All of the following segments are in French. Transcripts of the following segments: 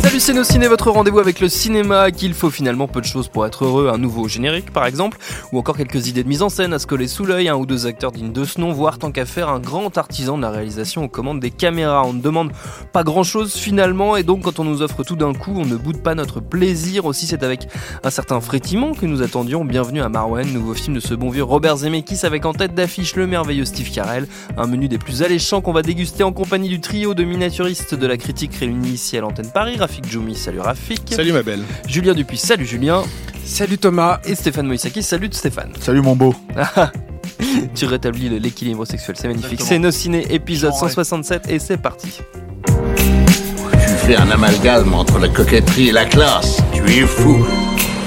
Salut c'est nos ciné, votre rendez-vous avec le cinéma, qu'il faut finalement peu de choses pour être heureux, un nouveau générique par exemple, ou encore quelques idées de mise en scène à se coller sous l'œil, un ou deux acteurs dignes de ce nom, voire tant qu'à faire un grand artisan de la réalisation aux commandes des caméras. On ne demande pas grand chose finalement, et donc quand on nous offre tout d'un coup, on ne boude pas notre plaisir. Aussi c'est avec un certain frétiment que nous attendions. Bienvenue à Marwen, nouveau film de ce bon vieux Robert Zemeckis avec en tête d'affiche le merveilleux Steve Carell, un menu des plus alléchants qu'on va déguster en compagnie du trio de miniaturistes de la critique réunis ici à l'antenne Paris, Rafik Djoumi, salut Rafik. Salut ma belle. Julien Dupuis, salut Julien. Salut Thomas. Et Stéphane Moïsaki, salut Stéphane. Salut mon beau. tu rétablis l'équilibre sexuel, c'est magnifique. C'est nos ciné épisode 167 et c'est parti. Tu fais un amalgame entre la coquetterie et la classe. Tu es fou.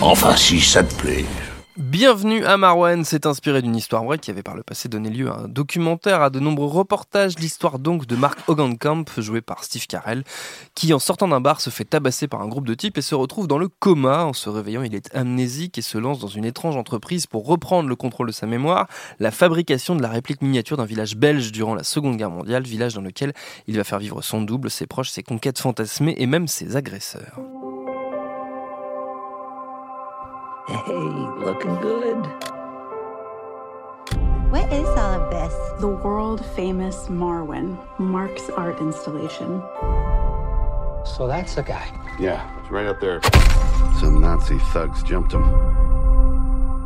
Enfin, si ça te plaît. Bienvenue à Marwan, c'est inspiré d'une histoire vraie qui avait par le passé donné lieu à un documentaire, à de nombreux reportages, l'histoire donc de Mark Hogankamp, joué par Steve Carell, qui en sortant d'un bar se fait tabasser par un groupe de types et se retrouve dans le coma. En se réveillant, il est amnésique et se lance dans une étrange entreprise pour reprendre le contrôle de sa mémoire, la fabrication de la réplique miniature d'un village belge durant la Seconde Guerre mondiale, village dans lequel il va faire vivre son double, ses proches, ses conquêtes fantasmées et même ses agresseurs. Hey, looking good. What is all of this? The world famous Marwin, Mark's art installation. So that's the guy. Yeah, it's right up there. Some Nazi thugs jumped him.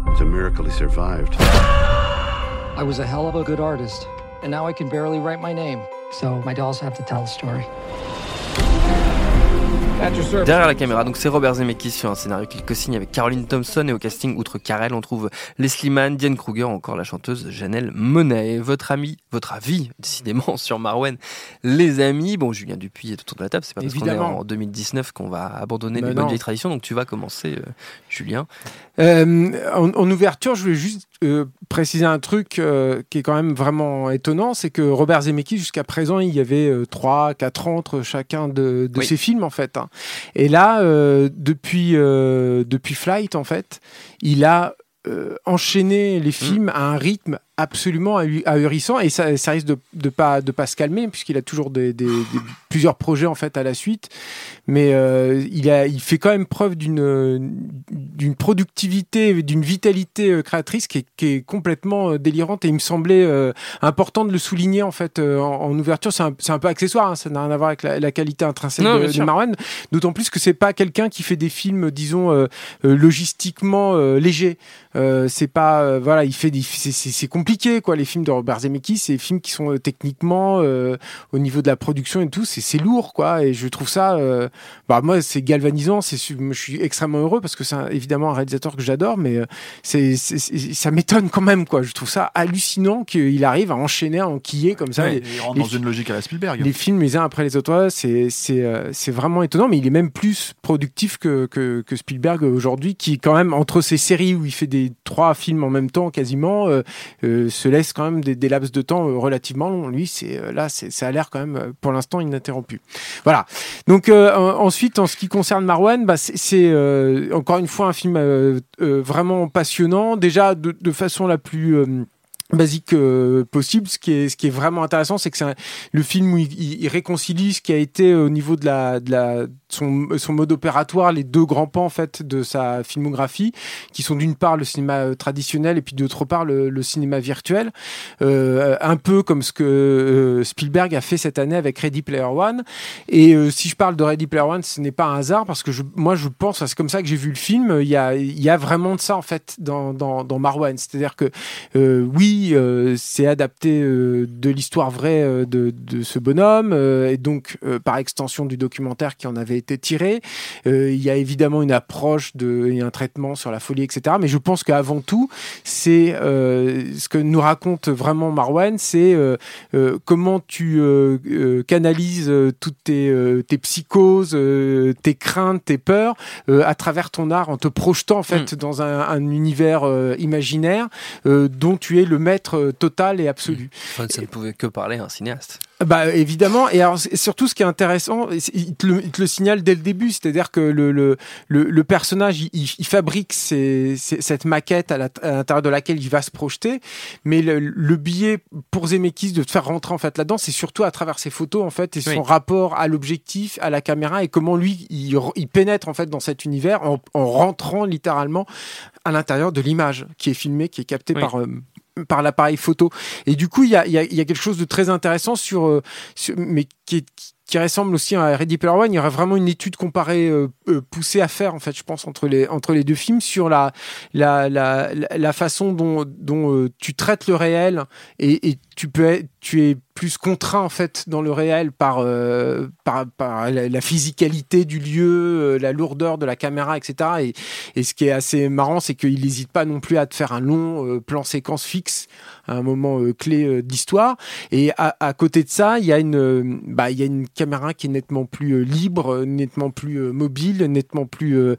It's a miracle he survived. I was a hell of a good artist, and now I can barely write my name. So my dolls have to tell the story. Derrière la caméra, donc c'est Robert Zemeckis sur un scénario qu'il co-signe avec Caroline Thompson et au casting, outre Carell, on trouve Leslie Mann, Diane Kruger, encore la chanteuse Janelle Monae. Votre ami, votre avis, décidément, sur Marwen, les amis. Bon, Julien Dupuis est autour de la table, c'est pas parce qu'on est en 2019 qu'on va abandonner les bonnes vieilles traditions, donc tu vas commencer, euh, Julien. Euh, en, en, ouverture, je voulais juste euh, préciser un truc euh, qui est quand même vraiment étonnant, c'est que Robert Zemeckis, jusqu'à présent, il y avait euh, 3, 4 ans entre chacun de, de Oui. ses films, en fait. hein. Et là, euh, depuis, euh, depuis Flight, en fait, il a euh, enchaîné les films à un rythme absolument ahu- ahurissant et ça, ça risque de, de pas de pas se calmer puisqu'il a toujours des, des- des- plusieurs projets en fait à la suite. Mais euh, il a il fait quand même preuve d'une d'une productivité d'une vitalité euh, créatrice qui est, qui est complètement euh, délirante et il me semblait euh, important de le souligner en fait euh, en, en ouverture. C'est un, un peu accessoire hein, ça n'a rien à voir avec la, la qualité intrinsèque Non, de, de. Marwan. D'autant plus que c'est pas quelqu'un qui fait des films disons euh, logistiquement euh, légers. Euh, c'est pas voilà il fait c'est compliqué quoi. Les films de Robert Zemeckis c'est des films qui sont euh, techniquement euh, au niveau de la production et tout c'est lourd quoi. Et je trouve ça euh, bah moi c'est galvanisant c'est je suis extrêmement heureux parce que c'est évidemment un réalisateur que j'adore mais c'est ça m'étonne quand même quoi. Je trouve ça hallucinant qu'il arrive à enchaîner à enquiller comme ça Ouais, les, il rentre dans une logique à la Spielberg. les films les uns après les autres. C'est c'est c'est vraiment étonnant mais il est même plus productif que que, que Spielberg aujourd'hui qui quand même entre ses séries où il fait des trois films en même temps quasiment euh, se laisse quand même des, des laps de temps euh, relativement longs. Lui c'est euh, là ça a l'air quand même euh, pour l'instant ininterrompu. Voilà. Donc en- ensuite en ce qui concerne Marwan bah, c'est encore une fois un film vraiment passionnant. Déjà de, façon la plus basique possible. Ce qui est, vraiment intéressant, c'est que c'est le film où il, il- il réconcilie ce qui a été au niveau de la son, mode opératoire, les deux grands pans en fait de sa filmographie, qui sont d'une part le cinéma euh, traditionnel et puis d'autre part le, cinéma virtuel, euh, un peu comme ce que euh, Spielberg a fait cette année avec Ready Player One. Et si je parle de Ready Player One, ce n'est pas un hasard parce que moi je pense, c'est comme ça que j'ai vu le film. Il y a, vraiment de ça en fait dans, Marwan. C'est-à-dire que oui, c'est adapté de l'histoire vraie de, de ce bonhomme et donc par extension du documentaire qui en avait été tiré. Euh, il y a évidemment une approche de, et un traitement sur la folie, etc. Mais je pense qu'avant tout, c'est euh, ce que nous raconte vraiment Marwan, c'est euh, euh, comment tu canalises toutes tes, tes psychoses, tes craintes, tes peurs à travers ton art en te projetant en fait dans un, un univers imaginaire dont tu es le maître total et absolu. Enfin, ça ne pouvait que parler à un cinéaste. Bah évidemment, et alors surtout ce qui est intéressant, il te le, il te le signale dès le début, c'est-à-dire que le, le, le, personnage, il, il- fabrique ses- ses- cette maquette à l'intérieur de laquelle il va se projeter, mais le, le biais pour Zemeckis de te faire rentrer en fait là-dedans, c'est surtout à travers ses photos en fait et son Oui. rapport à l'objectif, à la caméra et comment lui il, il pénètre en fait dans cet univers en, en rentrant littéralement à l'intérieur de l'image qui est filmée, qui est captée Oui. par euh, par l'appareil photo. Et du coup, il y a, y, a, y a quelque chose de très intéressant sur, euh, sur- mais qui, ressemble aussi à Ready Player One. Il y aurait vraiment une étude comparée euh, euh, poussée à faire, en fait, je pense, entre les, entre les deux films sur la, la, la, la façon dont, dont euh, tu traites le réel et, et tu peux être- tu es plus contraint en fait dans le réel par euh, par, par la, physicalité du lieu, euh, la lourdeur de la caméra, etc. Et, et ce qui est assez marrant, c'est qu'il n'hésite pas non plus à te faire un long euh, plan séquence fixe à un moment euh, clé euh, d'histoire. Et à, à côté de ça, il y a une bah, y a une caméra qui est nettement plus libre, nettement plus mobile, nettement plus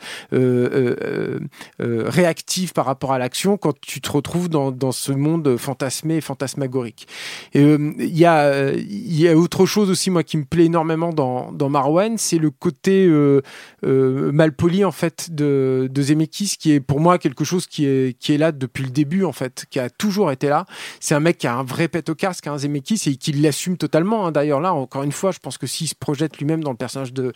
réactive par rapport à l'action quand tu te retrouves dans, dans ce monde fantasmé et fantasmagorique. Euh, Il y, a, autre chose aussi, moi, qui me plaît énormément dans, dans Marwan, c'est le côté euh, euh, malpoli, en fait, de, de Zemeckis, qui est pour moi quelque chose qui est, là depuis le début, en fait, qui a toujours été là. C'est un mec qui a un vrai pet au casque, un Zemeckis, et qui l'assume totalement. hein. D'ailleurs, là, encore une fois, je pense que s'il se projette lui-même dans le personnage de,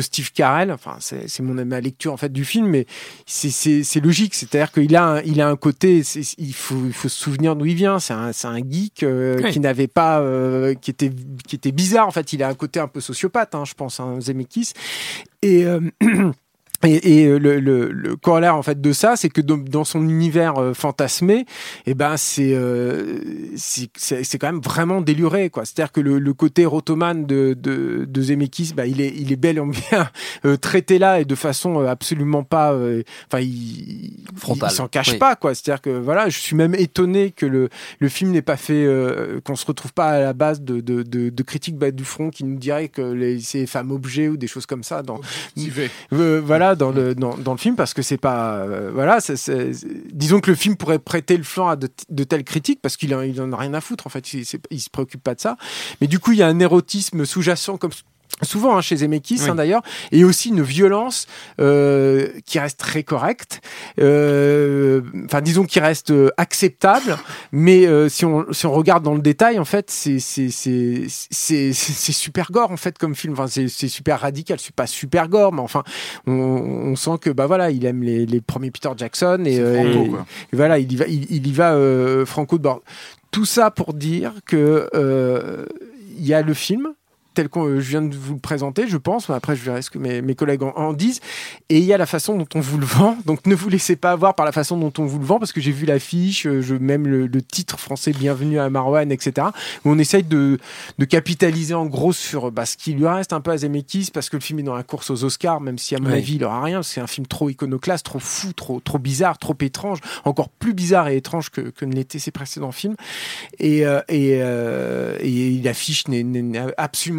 Steve Carell, enfin, c'est mon ma lecture, en fait, du film, mais c'est- logique. C'est-à-dire qu'il a, un- côté, il faut, se souvenir d'où il vient. C'est un geek euh, Oui. qui n'avait pas, euh, qui était, qui était bizarre. En fait, il a un côté un peu sociopathe, hein, je pense, hein, Zemeckis. Et euh, Et, et, euh, le, le, le corollaire en fait de ça, c'est que dans, dans son univers euh, fantasmé, eh ben c'est euh, c'est c'est c'est quand même vraiment déluré quoi. C'est-à-dire que le, le côté rotomane de de, de Zemeckis, bah il est il est bel et bien euh, traité là et de façon euh, absolument pas, euh, enfin il Frontale. il s'en cache Oui. pas quoi. C'est-à-dire que voilà, je suis même étonné que le le film n'ait pas fait, euh, qu'on se retrouve pas à la base de de, de, de critiques bas du front qui nous diraient que les, c'est femmes objets ou des choses comme ça dans euh, dans le film parce que c'est pas euh, voilà disons que le film pourrait prêter le flanc à de, telles critiques parce qu'il en, il a rien à foutre en fait. Il, il se préoccupe pas de ça. Mais du coup il y a un érotisme sous-jacent comme souvent hein, chez Zemeckis Oui. hein, d'ailleurs et aussi une violence euh, qui reste très correcte euh, enfin disons qui reste euh, acceptable mais euh, si on si on regarde dans le détail en fait c'est c'est c'est c'est c'est c'est super gore en fait comme film enfin c'est super radical c'est pas super gore mais enfin on, on sent que bah voilà il aime les, les premiers Peter Jackson et, euh, Franco, et- quoi. et voilà il y va il, il y va euh, franco de bord tout ça pour dire que euh, il y a le film tel que je viens de vous le présenter, je pense. Après, je verrai ce que mes, mes collègues en, en disent. Et il y a la façon dont on vous le vend. Donc, ne vous laissez pas avoir par la façon dont on vous le vend, parce que j'ai vu l'affiche, euh, je même le, le titre français Bienvenue à Marwan, etc. Où on essaye de, de capitaliser en gros sur bah, ce qui lui reste un peu à Zemeckis, parce que le film est dans la course aux Oscars, même si à mon Oui. avis il aura rien. C'est un film trop iconoclaste, trop fou, trop trop bizarre, trop étrange, encore plus bizarre et étrange que, que ne l'étaient ses précédents films. Et, euh, et, euh, et l'affiche n'est- n'est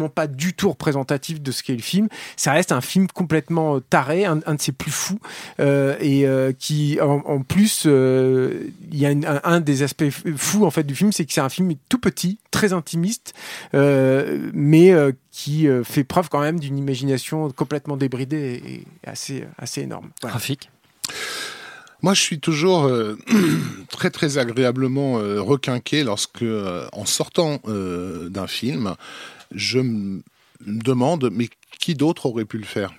pas du tout représentative de ce qu'est le film. Ça reste un film complètement euh, taré, un, un de ses plus fous, euh, et euh, qui, en, en plus, euh, il y a une- un, un des aspects fous en fait du film, c'est que c'est un film tout petit, très intimiste, euh, mais euh, qui euh, fait preuve quand même d'une imagination complètement débridée et, et assez assez énorme. Voilà. Trafic. Moi, je suis toujours euh, très très agréablement euh, requinqué lorsque, euh, en sortant euh, d'un film, je me demande mais qui d'autre aurait pu le faire?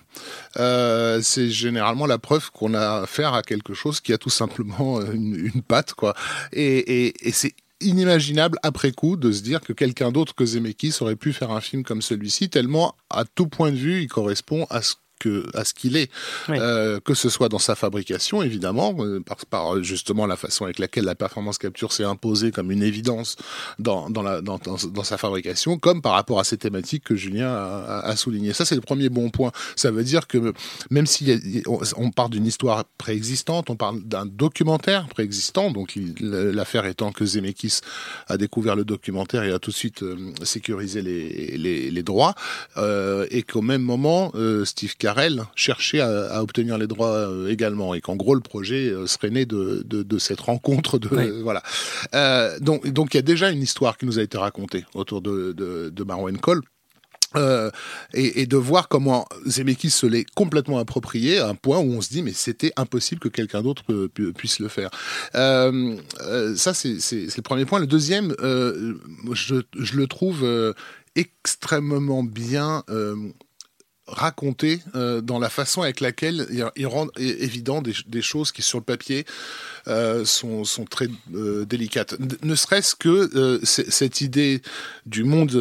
Euh, C'est généralement la preuve qu'on a affaire à quelque chose qui a tout simplement une, une patte, quoi. Et, et, et c'est inimaginable après coup de se dire que quelqu'un d'autre que Zemeckis aurait pu faire un film comme celui-ci, tellement à tout point de vue il correspond à ce que à ce qu'il est, euh, que ce soit dans sa fabrication évidemment, euh, par, par justement la façon avec laquelle la performance capture s'est imposée comme une évidence dans, dans, la, dans, dans, sa fabrication, comme par rapport à ces thématiques que Julien a, a souligné. Ça c'est le premier bon point. Ça veut dire que même si on, on part d'une histoire préexistante, on parle d'un documentaire préexistant, donc l'affaire étant que Zemeckis a découvert le documentaire et a tout de suite euh, sécurisé les, les, les droits, et qu'au même moment Steve Carell cherchait à, à, obtenir les droits euh, également et qu'en gros le projet euh, serait né de, de, de cette rencontre de Oui. voilà euh, donc donc il y a déjà une histoire qui nous a été racontée autour de, de, de Marwan Cole euh, et, et, de voir comment Zemeckis se l'est complètement approprié à un point où on se dit mais c'était impossible que quelqu'un d'autre puisse le faire. Euh, euh, ça c'est le premier point. Le deuxième, je, je, le trouve extrêmement bien raconté euh, dans la façon avec laquelle il, rend évident des, choses qui sur le papier euh, sont, sont, très euh, délicates. Ne serait-ce que cette idée du monde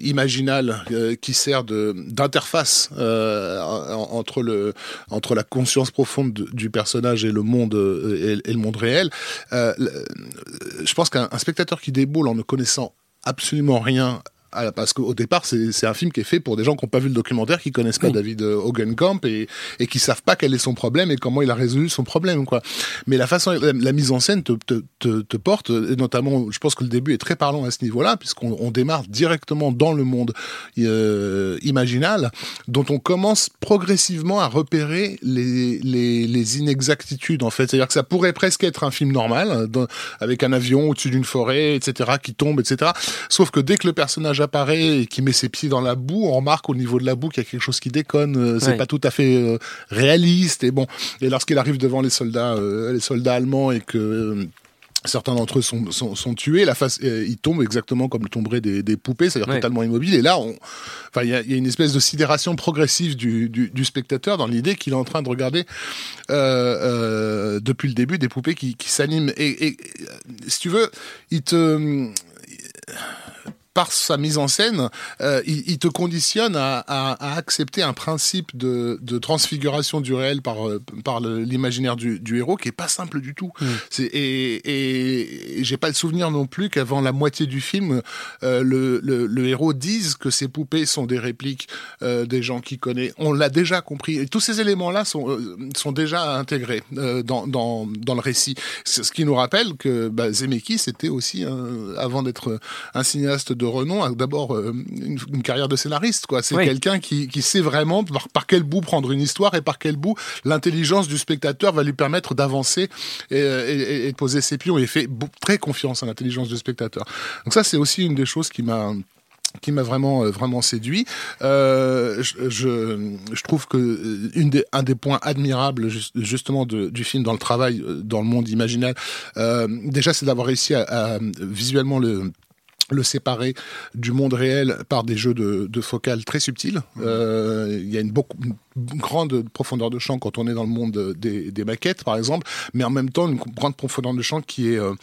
imaginal qui sert d'interface entre, entre la conscience profonde de, du personnage et le monde et, le monde réel. je pense qu'un spectateur qui déboule en ne connaissant absolument rien parce qu'au départ, c'est un film qui est fait pour des gens qui n'ont pas vu le documentaire, qui connaissent pas oui. David Hogenkamp et, et qui savent pas quel est son problème et comment il a résolu son problème, quoi. Mais la façon, la, la mise en scène te, te, te, te, porte, et notamment, je pense que le début est très parlant à ce niveau-là, puisqu'on on démarre directement dans le monde euh, imaginal, dont on commence progressivement à repérer les, les, les inexactitudes, en fait. C'est-à-dire que ça pourrait presque être un film normal, dans, avec un avion au-dessus d'une forêt, etc., qui tombe, etc. Sauf que dès que le personnage apparaît et qui met ses pieds dans la boue, on remarque au niveau de la boue qu'il y a quelque chose qui déconne. Euh, c'est ouais. pas tout à fait euh, réaliste. Et bon, et lorsqu'il arrive devant les soldats, euh, les soldats allemands et que certains d'entre eux sont, sont, sont, tués, la face, euh, ils tombent exactement comme tomberaient des, des poupées, c'est-à-dire ouais. totalement immobiles. Et là, il enfin, y, a, y a une espèce de sidération progressive du, du, du spectateur dans l'idée qu'il est en train de regarder euh, depuis le début des poupées qui, qui s'animent. Et, et, si tu veux, il te par sa mise en scène, euh, il, il, te conditionne à, à, à, accepter un principe de, de, transfiguration du réel par, par l'imaginaire du, du, héros qui est pas simple du tout. Mmh. Et, et, et j'ai pas le souvenir non plus qu'avant la moitié du film, euh, le, le, le, héros dise que ces poupées sont des répliques euh, des gens qu'il connaît. On l'a déjà compris. Et tous ces éléments-là sont, euh, sont déjà intégrés euh, dans, dans, dans, le récit. Ce qui nous rappelle que bah, Zemeckis était aussi, avant d'être un cinéaste de renom a d'abord euh, une, une, carrière de scénariste. quoi. C'est oui. quelqu'un qui, qui, sait vraiment par, par, quel bout prendre une histoire et par quel bout l'intelligence du spectateur va lui permettre d'avancer et, et, et, de poser ses pions. Et fait très confiance à l'intelligence du spectateur. Donc ça, c'est aussi une des choses qui m'a qui m'a vraiment euh, vraiment séduit. Euh, je, je, je, trouve que euh, une des, un des points admirables justement de, du film dans le travail dans le monde imaginal, euh, déjà c'est d'avoir réussi à, à, visuellement le le séparer du monde réel par des jeux de, de focale très subtils. Mmh. Euh, il y a une, beaucoup, une grande profondeur de champ quand on est dans le monde des, des, maquettes, par exemple, mais en même temps une grande profondeur de champ qui est euh,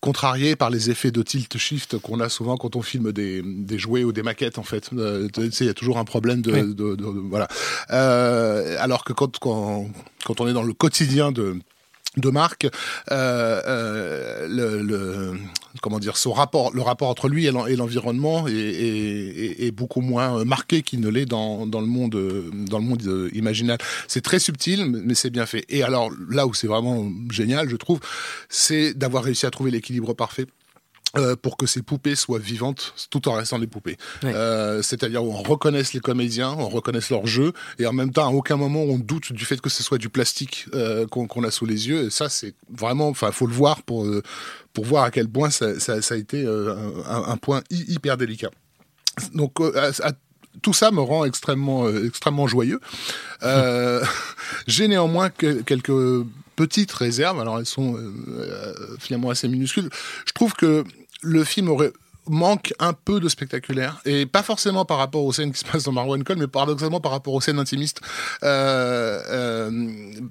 contrarié par les effets de tilt shift qu'on a souvent quand on filme des, des, jouets ou des maquettes en fait. Euh, il y a toujours un problème de, oui. de, de, de voilà. Euh, alors que quand, quand quand on est dans le quotidien de de marque, euh, euh, le, le, comment dire, son rapport, le rapport entre lui et l'environnement est, est, est, beaucoup moins marqué qu'il ne l'est dans, dans le monde, dans le monde imaginal. C'est très subtil, mais c'est bien fait. Et alors là où c'est vraiment génial, je trouve, c'est d'avoir réussi à trouver l'équilibre parfait euh, pour que ces poupées soient vivantes tout en restant des poupées. Euh, C'est-à-dire où on reconnaisse les comédiens, on reconnaisse leur jeu, et en même temps, à aucun moment on doute du fait que ce soit du plastique euh, qu'on qu a sous les yeux. Et ça, c'est vraiment, enfin, faut le voir pour euh, pour voir à quel point ça, ça, ça a été euh, un, un, point hyper délicat. Donc, à, à, tout ça me rend extrêmement extrêmement joyeux. J'ai néanmoins que, quelques petites réserves, alors elles sont finalement assez minuscules. Je trouve que le film aurait manque un peu de spectaculaire et pas forcément par rapport aux scènes qui se passent dans Marwan Cole mais paradoxalement par rapport aux scènes intimistes euh, euh,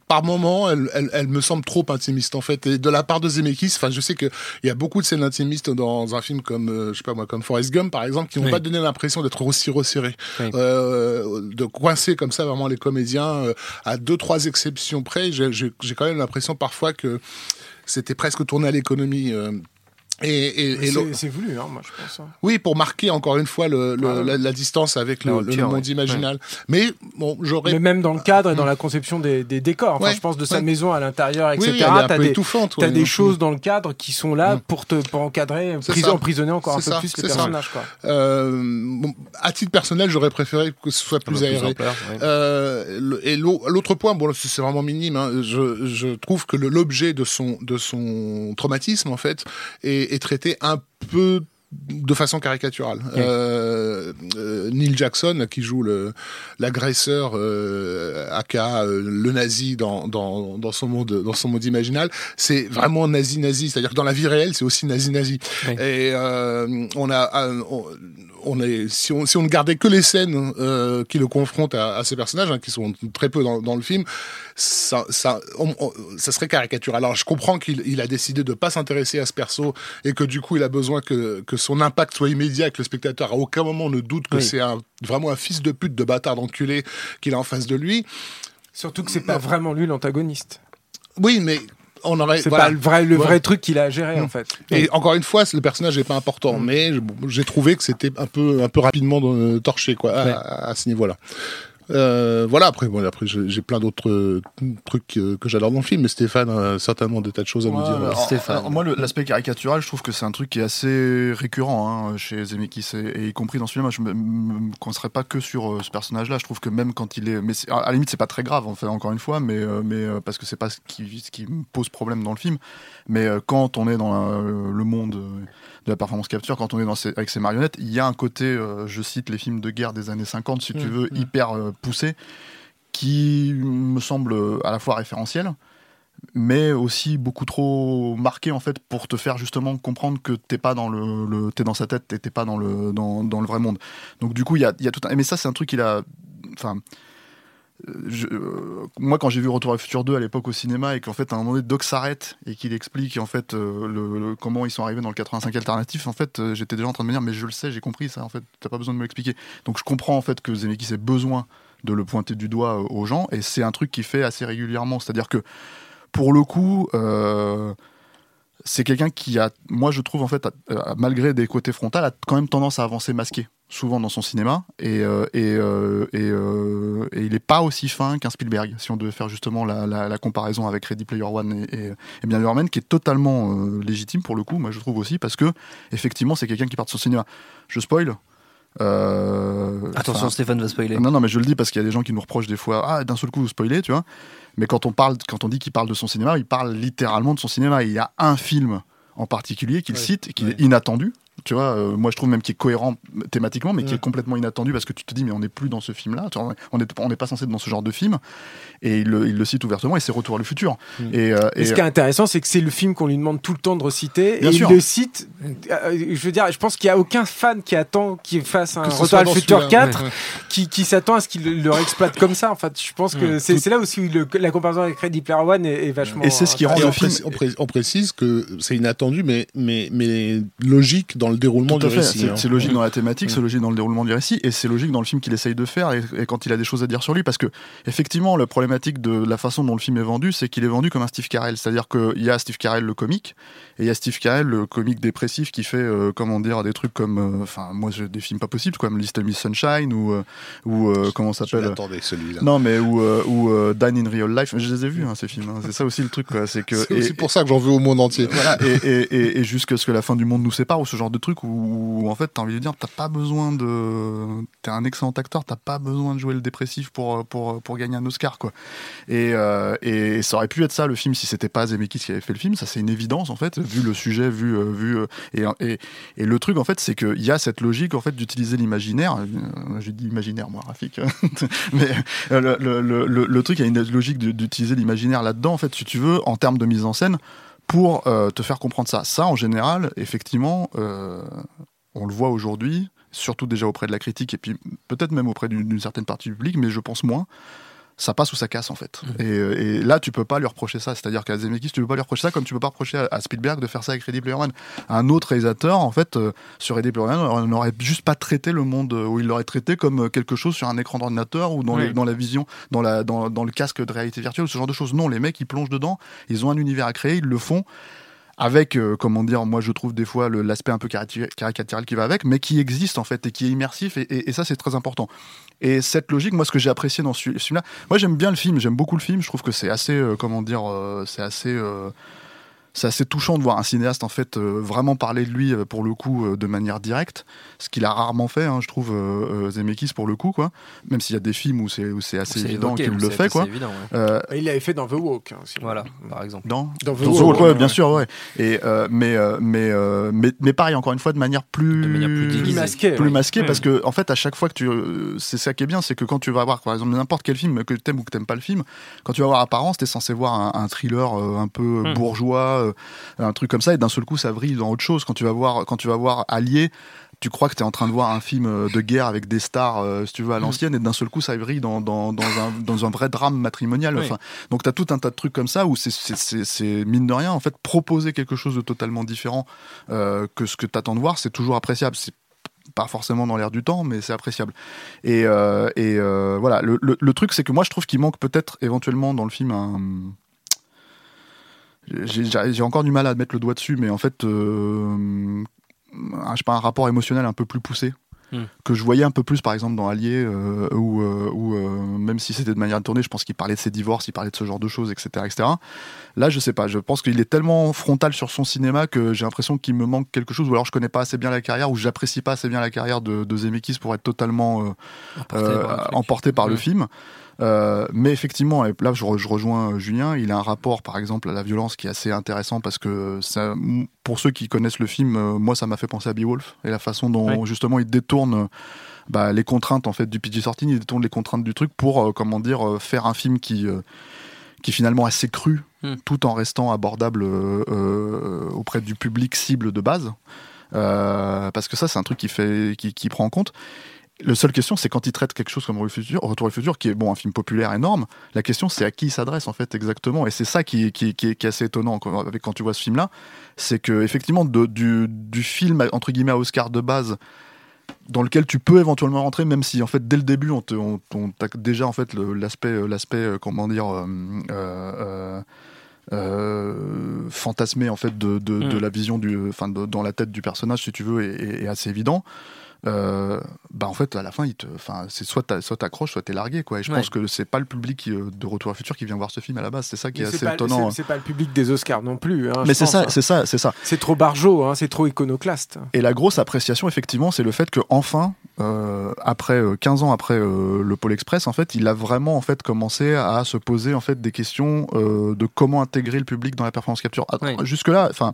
par moment elle, elle, elle, me semble trop intimiste en fait et de la part de Zemeckis enfin je sais que il y a beaucoup de scènes intimistes dans un film comme euh, je sais pas moi comme Forrest Gump par exemple qui n'ont Oui. pas donné l'impression d'être aussi resserrés Oui. euh, de coincer comme ça vraiment les comédiens euh, à deux trois exceptions près j'ai quand même l'impression parfois que c'était presque tourné à l'économie euh, et, et, et C'est- voulu, hein, moi je pense. hein. oui, pour marquer encore une fois le, le- Ah. la, la distance avec le, monde ouais. imaginal. Mais bon, j'aurais. Mais même dans le cadre et dans la conception des, des décors. Enfin, Ouais, je pense de sa ouais. maison à l'intérieur, Oui, etc. oui, elle est un T'as peu des, étouffante. t'as ouais. des choses dans le cadre qui sont là Mm. pour te pour encadrer, pris- ça. emprisonner encore un C'est peu ça, plus les personnages. Quoi. Euh, bon, à titre personnel, j'aurais préféré que ce soit plus Plus aéré. ampleur, ouais. Euh, et l'au- l'autre point, bon, c'est c'est vraiment minime. hein, je, je trouve que l'objet de son de son traumatisme, en fait, est, est traité un peu de façon caricaturale. Euh, euh, Neil Jackson, qui joue le l'agresseur, euh, aka euh, le nazi dans, dans dans son monde dans son monde imaginal, c'est vraiment nazi nazi. C'est-à-dire que dans la vie réelle, c'est aussi nazi nazi. Et on a, on, on est, si on, si on ne gardait que les scènes euh, qui le confrontent à, à ces personnages, hein, qui sont très peu dans, dans le film, ça, ça, on- on- ça serait caricatural. Alors je comprends qu'il il a décidé de pas s'intéresser à ce perso et que du coup il a besoin que, que son impact soit immédiat, et que le spectateur à aucun moment ne doute que Oui. c'est un, vraiment un fils de pute, de bâtard, d'enculé qu'il a en face de lui. Surtout que c'est pas vraiment lui l'antagoniste. Oui, mais on aurait. C'est voilà. pas le vrai, le Ouais. vrai truc qu'il a géré Mm. en fait. Et encore une fois, le personnage n'est pas important, Mm. mais j'ai trouvé que c'était un peu, un peu rapidement torché quoi, à ce niveau-là. Euh, voilà, après, bon, après j'ai plein d'autres euh, trucs euh, que j'adore dans le film, mais Stéphane a certainement des tas de choses à nous Ouais, dire. alors, Stéphane. alors, moi, le- l'aspect caricatural, je trouve que c'est un truc qui est assez récurrent hein, chez Zemeckis, et, et y compris dans ce film. Je me, me concentrerai pas que sur euh, ce personnage-là. Je trouve que même quand il est, mais à la limite, c'est pas très grave, en fait, encore une fois, mais, euh, mais euh, parce que c'est pas ce qui, ce qui me pose problème dans le film. Mais euh, quand on est dans euh, le monde euh, de la performance capture, quand on est dans avec ces marionnettes, il y a un côté, euh, je cite les films de guerre des années 50, si tu Mm, veux, mm. hyper euh, poussé, qui me semble à la fois référentiel mais aussi beaucoup trop marqué en fait pour te faire justement comprendre que t'es pas dans le, le- t'es dans sa tête et t'es pas dans le dans, dans le vrai monde. Donc du coup il y a, y a tout un mais ça c'est un truc qu'il a enfin euh, euh, moi quand j'ai vu Retour à futur 2 à l'époque au cinéma et qu'en fait à un moment donné Doc s'arrête et qu'il explique en fait euh, le, comment ils sont arrivés dans le 85 alternatif en fait j'étais déjà en train de me dire mais je le sais j'ai compris ça en fait t'as pas besoin de me l'expliquer. Donc je comprends en fait que Zemeckis ait besoin de le pointer du doigt euh, aux gens et c'est un truc qu'il fait assez régulièrement c'est à dire que pour le coup, euh, c'est quelqu'un qui a, moi je trouve en fait, malgré des côtés frontaux, a quand même tendance à avancer masqué, souvent dans son cinéma, et, euh, et, et, et il n'est pas aussi fin qu'un Spielberg, si on devait faire justement la, comparaison avec Ready Player One et, bien Birdman, qui est totalement légitime pour le coup, moi je trouve aussi, parce que effectivement c'est quelqu'un qui part de son cinéma. Je spoil. Euh, Attention, Stéphane va spoiler. non, non, mais je le dis parce qu'il y a des gens qui nous reprochent des fois, ah, d'un seul coup, vous spoilez, tu vois. Mais quand on parle, quand on dit qu'il parle de son cinéma, il parle littéralement de son cinéma. Il y a un film en particulier qu'il Ouais, cite et qui ouais. est inattendu. Tu vois, euh, moi je trouve même qu'il est cohérent thématiquement, mais qui Ouais. est complètement inattendu parce que tu te dis, mais on n'est plus dans ce film-là. Tu vois, On n'est on pas censé être dans ce genre de film. Et il le, il le cite ouvertement et c'est Retour à le futur. Mm. Et, euh, Et et- ce qui est intéressant, c'est que c'est le film qu'on lui demande tout le temps de reciter. Bien et sûr. il le cite. euh, je veux dire, je pense qu'il n'y a aucun fan qui attend qu'il fasse un Retour à le futur celui-là, 4 ouais, ouais. qui, qui s'attend à ce qu'il le, réexploite comme ça. En fait, je pense que Mm. c'est Tout- c'est là aussi où le- la comparaison avec Ready Player One est, est vachement. Et c'est ce qui rend le on, film- précise, on pré- on précise que c'est inattendu, mais, mais, mais logique dans le déroulement Tout à du fait. récit. C'est hein. c'est logique dans la thématique, Mm. c'est logique dans le déroulement du récit, et c'est logique dans le film qu'il essaye de faire et, et quand il a des choses à dire sur lui. Parce que, effectivement, la problématique de la façon dont le film est vendu, c'est qu'il est vendu comme un Steve Carell. C'est-à-dire qu'il y a Steve Carell, le comique, et il y a Steve Carell, le comique dépressif, qui fait, euh, comment dire, des trucs comme. euh, Enfin, moi, j'ai des films pas possibles, comme Little Miss Sunshine, ou. euh, ou euh, comment s'appelle celui-là. Non, mais ou, euh, ou euh, Dan in Real Life. Je les ai vus, hein, ces films. hein. C'est ça aussi le truc, quoi. C'est que. C'est pour ça que j'en veux au monde entier. voilà, et, et, et, et jusqu'à ce que la fin du monde nous sépare, ou ce genre de truc où, en fait t'as envie de dire t'as pas besoin de. T'es un excellent acteur, t'as pas besoin de jouer le dépressif pour, pour, pour gagner un Oscar, quoi. Et, euh, et ça aurait pu être ça le film si c'était pas Zemeckis qui avait fait le film, ça c'est une évidence en fait, vu le sujet, vu. euh, vu euh, et, et, le truc en fait, c'est qu'il y a cette logique en fait d'utiliser l'imaginaire. J'ai dit imaginaire, moi, Rafik. Mais euh, le, le, le, le- truc, il y a une logique d'utiliser l'imaginaire là-dedans, en fait, si tu veux, en termes de mise en scène pour euh, te faire comprendre ça. Ça, en général, effectivement, euh, on le voit aujourd'hui, surtout déjà auprès de la critique et puis peut-être même auprès d'une d'une certaine partie du public, mais je pense moins. Ça passe ou ça casse en fait. Mmh. Et, euh, et là, tu peux pas lui reprocher ça. C'est-à-dire qu'à Zemeckis, tu peux pas lui reprocher ça comme tu peux pas reprocher à, à Spielberg de faire ça avec Ready Player One. Un autre réalisateur, en fait, euh, sur Ready Player One, on n'aurait juste pas traité le monde, euh, où il l'aurait traité comme quelque chose sur un écran d'ordinateur ou dans, les- Oui. dans la vision, dans, la, dans, dans le casque de réalité virtuelle, ce genre de choses. Non, les mecs, ils plongent dedans, ils ont un univers à créer, ils le font avec, euh, comment dire, moi je trouve des fois l'aspect un peu caricatu- caricatural qui va avec, mais qui existe en fait et qui est immersif et, ça c'est très important. Et cette logique, moi ce que j'ai apprécié dans celui- celui-là, moi j'aime bien le film, j'aime beaucoup le film, je trouve que c'est assez, euh, comment dire, euh, c'est assez... c'est assez touchant de voir un cinéaste en fait euh, vraiment parler de lui euh, pour le coup euh, de manière directe, ce qu'il a rarement fait, hein, je trouve euh, euh, Zemeckis pour le coup quoi. Même s'il y a des films où c'est où c'est assez évident qu'il le fait quoi. évident, ouais. Euh, Il l'avait fait dans The Walk. hein. Voilà, par exemple. dans Dans The dans The Walk, Walk, ouais, ouais, bien ouais. sûr, ouais. Et euh, mais, euh, mais, euh, mais mais pareil encore une fois de manière plus De manière plus déguisée. masquée Ouais. parce que en fait à chaque fois que tu euh, c'est ça qui est bien c'est que quand tu vas voir par exemple n'importe quel film que t'aimes ou que t'aimes pas le film quand tu vas voir apparence t'es censé voir un, un thriller euh, un peu Hmm. bourgeois euh, un truc comme ça et d'un seul coup ça vrille dans autre chose quand tu vas voir quand tu vas voir Allié tu crois que tu es en train de voir un film euh, de guerre avec des stars, euh, si tu veux, à l'ancienne, et d'un seul coup, ça vrille dans, dans, dans, un, dans un vrai drame matrimonial. Oui. Enfin, donc, tu as tout un tas de trucs comme ça où c'est- mine de rien, en fait, proposer quelque chose de totalement différent euh, que ce que tu attends de voir, c'est toujours appréciable. C'est pas forcément dans l'air du temps, mais c'est appréciable. Et, euh, et voilà, le, le- le truc, c'est que moi, je trouve qu'il manque peut-être éventuellement dans le film un. J'ai encore du mal à mettre le doigt dessus, mais en fait, euh, un, je sais pas, un rapport émotionnel un peu plus poussé. Hmm. Que je voyais un peu plus, par exemple, dans Allier, euh, où, euh, où, euh, même si c'était de manière tournée, je pense qu'il parlait de ses divorces, il parlait de ce genre de choses, etc. etc. Là, je sais pas, je pense qu'il est tellement frontal sur son cinéma que j'ai l'impression qu'il me manque quelque chose, ou alors je connais pas assez bien la carrière, ou j'apprécie pas assez bien la carrière de, de Zemeckis pour être totalement Emporté par le truc. emporté par le Mm. film. Euh, mais effectivement, et là je, re- je rejoins euh, Julien, il a un rapport par exemple à la violence qui est assez intéressant parce que ça, pour ceux qui connaissent le film, euh, moi ça m'a fait penser à Beowulf et la façon dont Oui. justement il détourne bah, les contraintes en fait du PG-13, il détourne les contraintes du truc pour euh, comment dire faire un film qui qui est finalement assez cru Mm. tout en restant abordable auprès du public cible de base. Euh, parce que ça, c'est un truc qui, fait, qui, qui prend en compte. La seule question, c'est quand il traite quelque chose comme Retour au futur, qui est bon un film populaire énorme. La question, c'est à qui il s'adresse en fait exactement. Et c'est ça qui, qui, qui, est, qui est assez étonnant quand, tu vois ce film-là, c'est que effectivement de- du, du film entre guillemets à Oscar de base, dans lequel tu peux éventuellement rentrer, même si en fait dès le début on te, on, on t'a déjà en fait l'aspect, l'aspect euh, comment dire. euh, euh, euh, fantasmé en fait de, de, de Mm. la vision du enfin dans la tête du personnage si tu veux est assez évident euh, bah en fait à la fin il te enfin c'est soit t'accroches soit t'es largué quoi et je Ouais. pense que c'est pas le public euh, de Retour à futur qui vient voir ce film à la base c'est ça qui Mais est assez pas, étonnant c'est- c'est pas le public des Oscars non plus. hein, mais c'est ça hein. c'est ça c'est ça C'est trop barjot, hein, c'est trop iconoclaste. et la grosse appréciation, effectivement, c'est le fait que enfin, euh, après euh, 15 ans après euh, le Pôle Express, en fait, il a vraiment en fait commencé à se poser en fait des questions euh, de comment intégrer le public dans la performance capture. Jusque là, enfin.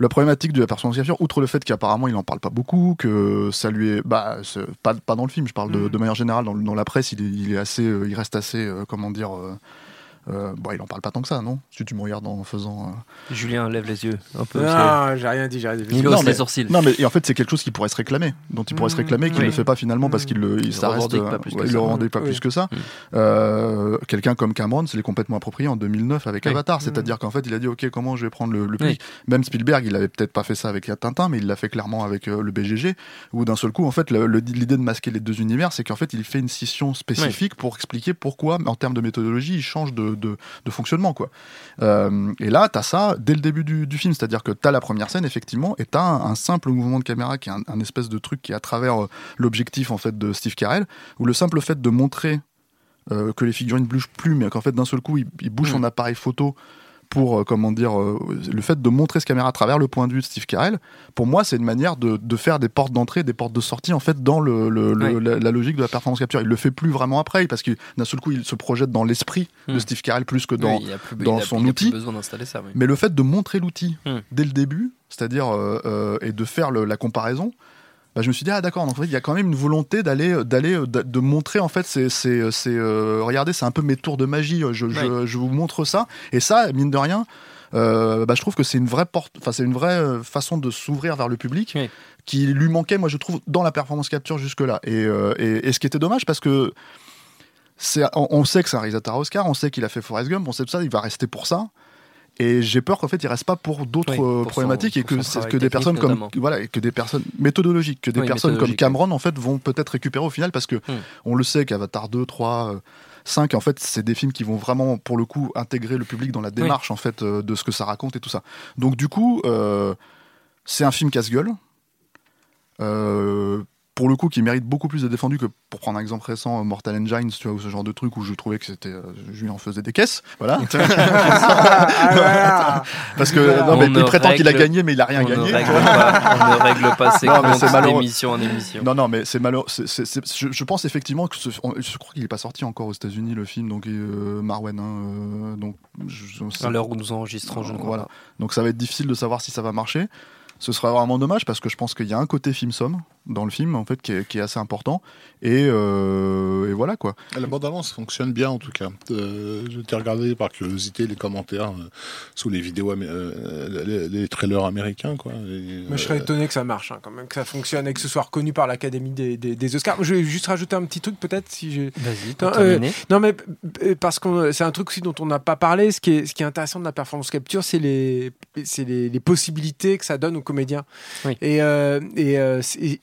La problématique de la capture, outre le fait qu'apparemment il en parle pas beaucoup, que ça lui est, bah, pas, pas dans le film, je parle de, Mm. de manière générale, dans, dans la presse, il est, il est assez, euh, il reste assez, euh, comment dire, euh, bon, il en parle pas tant que ça, non? Si tu me regardes en faisant. euh, Julien lève les yeux un peu. Non, j'ai rien dit, j'ai rien dit. Il Non, hausse les sourcils. Non, mais et en fait, c'est quelque chose qui pourrait se réclamer, dont il pourrait se Mmh, réclamer, qu'il oui. ne le fait pas finalement parce qu'il le, il, Il reste, pas euh, plus que il ça. le revendique pas Oui. plus que ça. Mmh. Euh, Quelqu'un comme Cameron, c'est les complètement approprié en 2009 avec Oui. Avatar, c'est-à-dire qu'en fait, il a dit ok, comment je vais prendre le, le Oui. public. Même Spielberg, il avait peut-être pas fait ça avec Tintin, mais il l'a fait clairement avec euh, le BGG, où d'un seul coup, en fait, l'idée de masquer les deux univers, c'est qu'en fait, il fait une scission spécifique pour expliquer pourquoi, en termes de méthodologie, il change de, de, de fonctionnement, quoi. Euh, et là, t'as ça dès le début du, du film, c'est-à-dire que t'as la première scène, effectivement, et t'as un, un simple mouvement de caméra qui est un, un espèce de truc qui est à travers euh, l'objectif en fait de Steve Carell, où le simple fait de montrer euh, que les figurines bougent plus, mais qu'en fait d'un seul coup il, il bouge Mm. son appareil photo pour euh, comment dire euh, le fait de montrer ce caméra à travers le point de vue de Steve Carell pour moi c'est une manière de, de faire des portes d'entrée des portes de sortie en fait dans le, le- le- Ouais. la, la logique de la performance capture il le fait plus vraiment après parce que d'un seul coup il se projette dans l'esprit de Mm. Steve Carell plus que dans Oui, plus- dans son plus outil. besoin d'installer ça. oui. mais le fait de montrer l'outil Hmm. dès le début, c'est-à-dire euh, euh, et de faire le- la comparaison, bah, je me suis dit ah d'accord donc en fait il y a quand même une volonté d'aller d'aller euh, de, montrer en fait c'est c'est c'est euh, regardez c'est un peu mes tours de magie je, je, je vous montre ça et ça mine de rien euh, bah, je trouve que c'est une vraie porte enfin c'est une vraie euh, façon de s'ouvrir vers le public qui lui manquait, moi je trouve, dans la performance capture jusque-là. Et, euh, et, et ce qui était dommage parce que c'est, on, on sait que c'est un réalisateur Oscar, on sait qu'il a fait Forrest Gump, on sait tout ça, il va rester pour ça. Et j'ai peur qu'en fait il reste pas pour d'autres Oui, euh, problématiques son- et que, des personnes comme voilà et que des personnes méthodologiques, que des Oui, personnes comme Cameron en fait vont peut-être récupérer au final parce que Hmm. on le sait qu'Avatar 2, 3, euh, 5 en fait c'est des films qui vont vraiment pour le coup intégrer le public dans la démarche en fait euh, de ce que ça raconte et tout ça. Donc du coup euh, c'est un film casse-gueule. Euh, pour le coup, qui mérite beaucoup plus d'être défendu que pour prendre un exemple récent, euh, Mortal Engines, tu vois, ou ce genre de truc où je trouvais que c'était, euh, je lui en faisais des caisses, voilà. Parce que non, mais il prétend qu'il a gagné, mais il a rien on ne gagné. règle pas- on ne règle pas ses comptes c'est malheureux. d'émission en émission. Non, non, mais c'est malheureux. c'est- c'est- c'est- je, je pense effectivement que ce- on- je crois qu'il n'est pas sorti encore aux États-Unis le film, donc euh, Marwen. hein, euh, donc je- je- À l'heure où nous enregistrons, je ne crois voilà. pas. Donc ça va être difficile de savoir si ça va marcher. Ce serait vraiment dommage parce que je pense qu'il y a un côté film somme dans le film en fait qui est, qui est assez important et, euh, et voilà quoi. La bande-annonce fonctionne bien en tout cas. Euh, je t'ai regardé par curiosité les commentaires euh, sous les vidéos, euh, les, les trailers américains quoi. Et, Moi, je serais euh, étonné que ça marche, hein, quand même, que ça fonctionne et que ce soit reconnu par l'Académie des, des- des Oscars. Je vais juste rajouter un petit truc, peut-être, si j'ai. Vas-y, Non, euh, non, mais parce que c'est un truc aussi dont on n'a pas parlé. Ce qui est, ce qui est intéressant de la performance capture, c'est les, c'est les, les possibilités que ça donne aux comédiens. Oui. Et, euh, et, euh,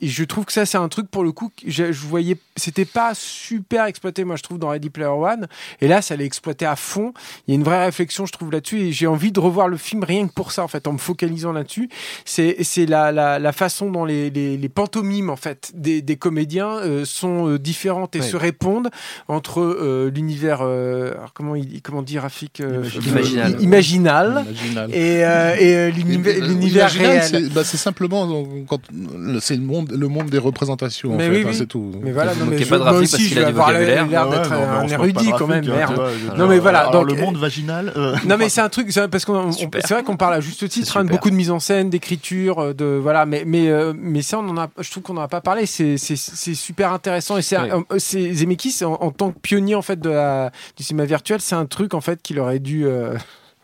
et je trouve que ça, c'est un truc pour le coup, que je, je voyais, c'était pas super exploité, moi, je trouve, dans Ready Player One. Et là, ça l'est exploité à fond. Il y a une vraie réflexion, je trouve, là-dessus. Et j'ai envie de revoir le film rien que pour ça, en fait, en me focalisant là-dessus. C'est, c'est la, la, la façon dont les, les, les pantomimes, en fait, des, des comédiens euh, sont euh, différentes et Ouais. se répondent entre euh, l'univers, euh, alors comment, il, comment dit Rafik euh, Imaginal. imaginal. Imaginal. Et, euh, et euh, l'univers, réel. c'est bah, simplement quand c'est le monde, le monde des représentations. en Mais fait, oui, hein, c'est tout. Mais voilà, non, mais je, pas de moi aussi, parce je qu'il vais avoir l'air d'être un pas érudit quand même, hein, merde. vois, je- Non, mais voilà, Alors, donc- le monde vaginal. euh, Non mais c'est un truc, c'est parce qu'on c'est vrai qu'on parle à juste titre hein, de beaucoup de mise en scène, d'écriture, euh, de voilà, mais mais euh, mais ça on en a, je trouve qu'on n'en a pas parlé. C'est c'est c'est super intéressant et c'est Oui. un- euh, c'est Zemeckis en, en tant que pionnier en fait de la du cinéma virtuel, c'est un truc en fait qu'il aurait dû euh,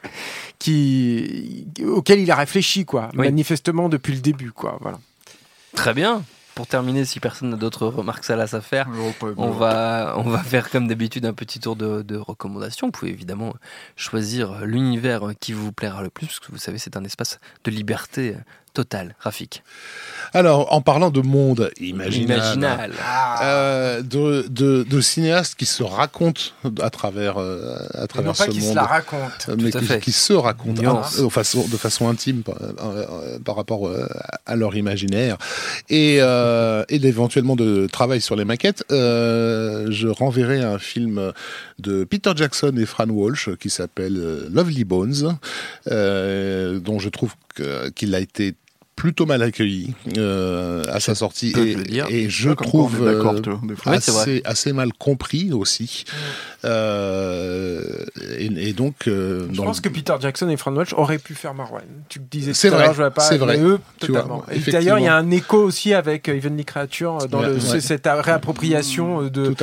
qui auquel il a réfléchi quoi, Oui. manifestement depuis le début quoi, voilà. Très bien. Pour terminer, si personne n'a d'autres remarques salaces à faire, on va, on va faire comme d'habitude un petit tour de, de recommandations. Vous pouvez évidemment choisir l'univers qui vous plaira le plus, parce que vous savez, c'est un espace de liberté totale. Rafik. Alors, en parlant de monde imaginal, Imaginal. euh, de, de, de cinéastes qui se racontent à travers, euh, à non travers pas ce se monde. la. Euh, mais Tout à qui, fait. qui se racontent hein, façon, de façon intime par, euh, par rapport euh, à leur imaginaire et, euh, et éventuellement de travail sur les maquettes. Euh, je renverrai un film de Peter Jackson et Fran Walsh qui s'appelle Lovely Bones, euh, dont je trouve qu'il a été plutôt mal accueilli euh, à sa sortie et, je quoi trouve euh, assez, assez mal compris aussi. Euh, et, et donc, euh, Je dans pense le- que Peter Jackson et Fran Walsh auraient pu faire Marwan. Tu disais C'est vrai, je vais pas. c'est vrai. eux, vois, totalement. et d'ailleurs, il y a un écho aussi avec Evenly Creature dans Ouais, le, ouais. ce- cette réappropriation de,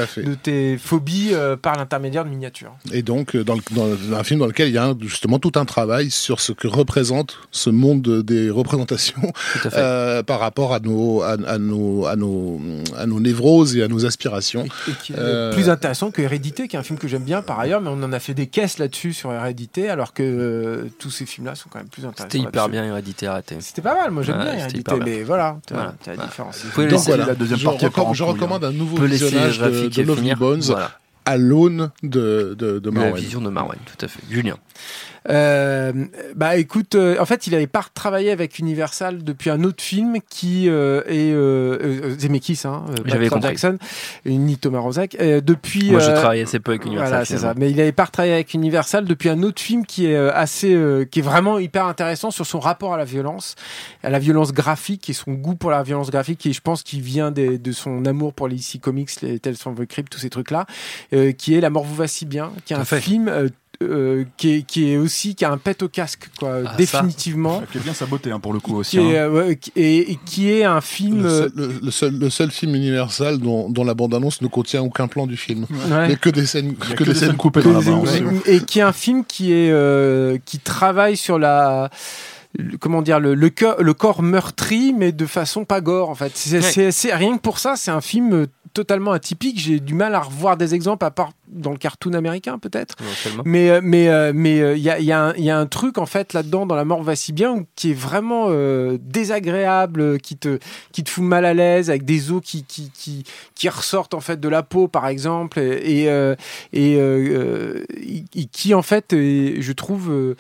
tes phobies euh, par l'intermédiaire de miniatures. Et donc, dans, le- dans un film dans lequel il y a justement tout un travail sur ce que représente ce monde de- des représentations Euh, par rapport à nos, à, à nos, à, nos, à nos névroses et à nos aspirations. Et qui est Euh, plus intéressant que Hérédité, qui est un film que j'aime bien par ailleurs, mais on en a fait des caisses là-dessus sur Hérédité, alors que euh, tous ces films-là sont quand même plus intéressants. C'était hyper bien hérédité, arrêtez. C'était pas mal, moi j'aime Ouais, bien Hérédité, mais voilà, tu vois, Voilà. as la Voilà. différence. Vous pouvez Donc laisser voilà, la deuxième je, partie, elle part en recomm- je recommande un nouveau visionnage de, de finir. Bones Voilà. à l'aune de, de, de La vision de Marwan, tout à fait. Julien. Euh, bah écoute, euh, en fait, il avait pas travaillé avec Universal depuis un autre film qui euh, est euh, euh, Zemeckis, hein, euh, J'avais. Jackson, ni Thomas Rozak. Euh, depuis, Moi, je euh, travaille assez peu avec Universal. Voilà, c'est ça. Mais il avait pas travaillé avec Universal depuis un autre film qui est euh, assez, euh, qui est vraiment hyper intéressant sur son rapport à la violence, à la violence graphique et son goût pour la violence graphique. Et je pense qu'il vient des- de son amour pour les DC Comics, les Tales from the Crypt, tous ces trucs-là, euh, qui est La mort vous va si bien, qui est Tout un fait. film. Euh, euh, qui, est, qui est aussi qui a un pet au casque quoi Ah, ça. définitivement Qui est bien sa beauté hein, pour le coup aussi. qui est, hein. euh, ouais, qui- et, et qui est un film Le euh, seul, le- le seul, le seul film Universal dont, dont la bande-annonce ne contient aucun plan du film. ouais. Mais que des scènes, a que des scènes coupées Que dans la bande. et qui est un film qui est euh, qui travaille sur la le- comment dire le, le, cœur- le corps meurtri, mais de façon pas gore en fait. C'est Ouais. rien que pour ça, c'est un film euh, totalement atypique. J'ai du mal à revoir des exemples à part dans le cartoon américain peut-être. Mais euh, mais euh, mais il y, a, y, a y a un truc en fait là-dedans dans la mort va si bien qui est vraiment euh, désagréable, qui te qui te fout mal à l'aise avec des os qui qui, qui qui ressortent en fait de la peau par exemple et et, et, euh, et qui en fait est, je trouve euh,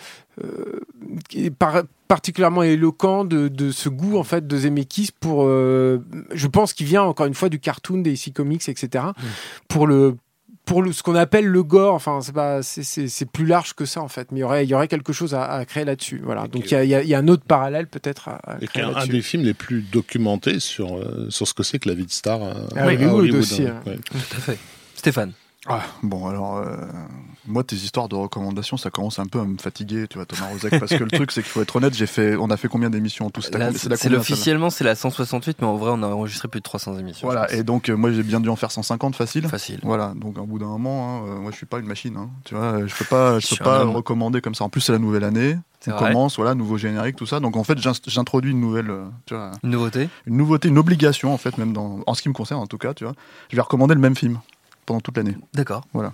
par- particulièrement éloquent de, de ce goût en fait de Zemeckis pour euh, je pense qu'il vient encore une fois du cartoon des DC Comics etc pour le pour le, ce qu'on appelle le gore, enfin c'est pas c'est- c'est c'est plus large que ça en fait, mais il y aurait il y aurait quelque chose à, à créer là-dessus. Voilà. Donc il y a, il y y a un autre parallèle peut-être à, à Et qui créer est un là-dessus. des films les plus documentés sur, euh, sur ce que c'est que la vie de star à, À à Hollywood aussi, hein. hein. Ouais. Tout à fait. Stéphane. Ah, bon, alors, euh, moi, tes histoires de recommandations, ça commence un peu à me fatiguer, tu vois, Thomas Rozek, parce que le truc, c'est qu'il faut être honnête, j'ai fait, on a fait combien d'émissions en tout C'est officiellement c'est la 168, mais en vrai on a enregistré plus de 300 émissions. Voilà, et donc, euh, moi, j'ai bien dû en faire 150 facile. Facile. Voilà, donc, au bout d'un moment, hein, euh, moi, je suis pas une machine, hein, tu vois, je peux pas, je Je peux pas recommander comme ça. En plus, c'est la nouvelle année. C'est On vrai. commence, voilà, nouveau générique, tout ça. Donc, en fait, j'introduis une nouvelle, tu vois, Une nouveauté une nouveauté, une obligation, en fait, même dans, en ce qui me concerne, en tout cas, tu vois. Je vais recommander le même film pendant toute l'année. D'accord. Voilà.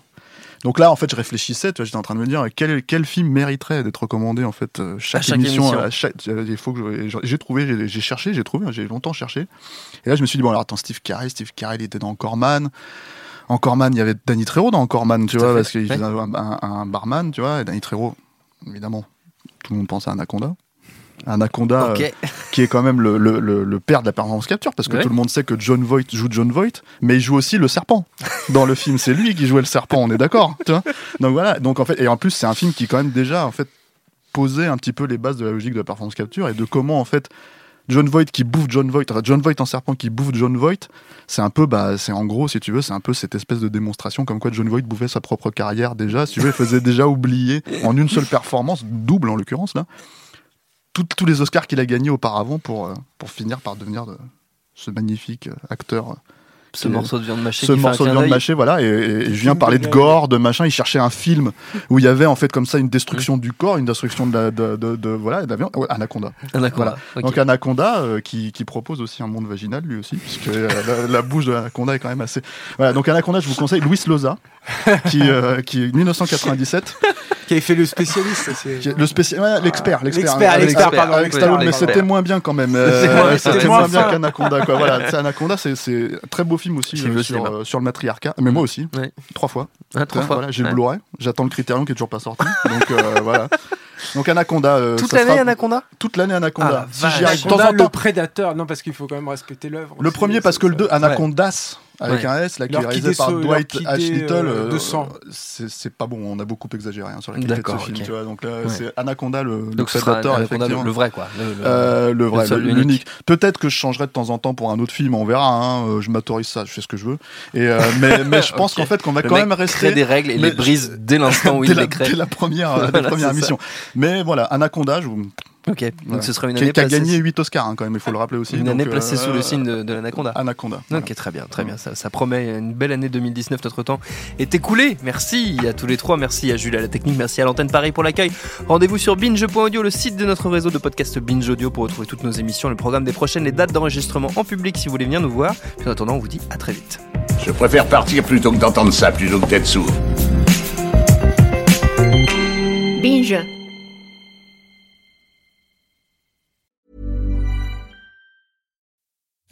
Donc là, en fait, je réfléchissais, tu vois, j'étais en train de me dire quel, quel film mériterait d'être recommandé, en fait, euh, chaque, À chaque émission. émission. à chaque- euh, il faut que j'ai trouvé, j'ai- cherché, j'ai trouvé, hein, j'ai longtemps cherché. Et là, je me suis dit, bon, alors attends, Steve Carell, Steve Carell, il était dans Corman. En Corman, il y avait Danny Trejo dans Corman, tu Tout vois, fait. parce qu'il faisait un, un- un barman, tu vois, et Danny Trejo, évidemment, tout le monde pense à Anaconda. Anaconda, euh, qui est quand même le, le- le- le père de la performance capture, parce que Ouais. tout le monde sait que John Voight joue John Voight, mais il joue aussi le serpent dans le film. C'est lui qui jouait le serpent, on est d'accord. Donc voilà. Donc en fait, et en plus, c'est un film qui quand même déjà en fait posait un petit peu les bases de la logique de la performance capture et de comment en fait John Voight qui bouffe John Voight, enfin, John Voight en serpent qui bouffe John Voight, c'est un peu, bah, c'est en gros, si tu veux, c'est un peu cette espèce de démonstration comme quoi John Voight bouffait sa propre carrière déjà, si tu veux, il faisait déjà oublier en une seule performance, double en l'occurrence là, tout- tous les Oscars qu'il a gagnés auparavant pour, euh, pour finir par devenir de- ce magnifique euh, acteur. euh, Ce morceau de viande mâchée. ce qui fait un morceau de viande mâchée, voilà, et, et- et je viens Film parler de gore, de machin. Il cherchait un film où il y avait en fait comme ça une destruction du corps, une destruction de la, de, de- de- voilà, de la viande. Ouais, Anaconda. Anaconda. Ok. Donc Anaconda euh, qui, qui propose aussi un monde vaginal lui aussi, puisque euh, la, la bouche de l'Anaconda est quand même assez. Voilà, donc Anaconda, je vous conseille Luis Loza, qui, euh, qui est 1997, Qui avait fait le spécialiste. le spécial, ouais, l'expert, l'expert, L'expert, l'expert, pardon, avec Stallone, mais c'était moins bien quand même. euh, C'était moins- bien qu'Anaconda, quoi. Voilà, c'est Anaconda, c'est un très beau film aussi euh, sur, euh, le matriarcat. Mais moi aussi, Ouais. trois fois. Ah, trois Hein, fois. Voilà, j'ai Ouais. le Blu-ray. J'attends le Criterion qui est toujours pas sorti. Donc euh, voilà. Donc Anaconda. euh, Toute l'année sera- Anaconda? Toute l'année Ah, Anaconda. la si vache. j'y arrive de temps Anaconda, en le prédateur. Non, parce qu'il faut quand même respecter l'œuvre. Le aussi, premier parce que le 2, ça- Anacondas avec Ouais. un S, là, qui est réalisé par Dwight H. Little. euh, euh, de sang. C'est pas bon. On a beaucoup exagéré hein, sur la qualité de ce film. Tu vois, donc là, Ouais. c'est Anaconda le, le Donc le, effectivement. le vrai quoi. Le- le- Euh, le vrai, l'unique. Peut-être que je changerai de temps en temps pour un autre film, on verra. hein, euh, je m'autorise ça, je fais ce que je veux. Et euh, mais, mais je pense qu'en fait qu'on va Le quand mec même crée rester des règles et mais les brise dès l'instant où il les crée. dès la première, la première émission. Mais voilà, Anaconda, je vous- Ok. Donc voilà. ce sera une année qui a placée- gagné 8 Oscars hein, quand même, il faut le rappeler aussi. Une donc, année placée euh, sous le signe de, de l'anaconda. Anaconda. Ok, très bien, très bien. Ça, ça promet une belle année 2019. Notre temps est écoulé. Merci à tous les trois. Merci à Jules à la technique. Merci à l'antenne Paris pour l'accueil. Rendez-vous sur binge.audio, le site de notre réseau de podcast Binge Audio pour retrouver toutes nos émissions, le programme des prochaines, les dates d'enregistrement en public si vous voulez venir nous voir. Puis en attendant, on vous dit à très vite. Je préfère partir plutôt que d'entendre ça, plutôt que d'être sourd. Binge.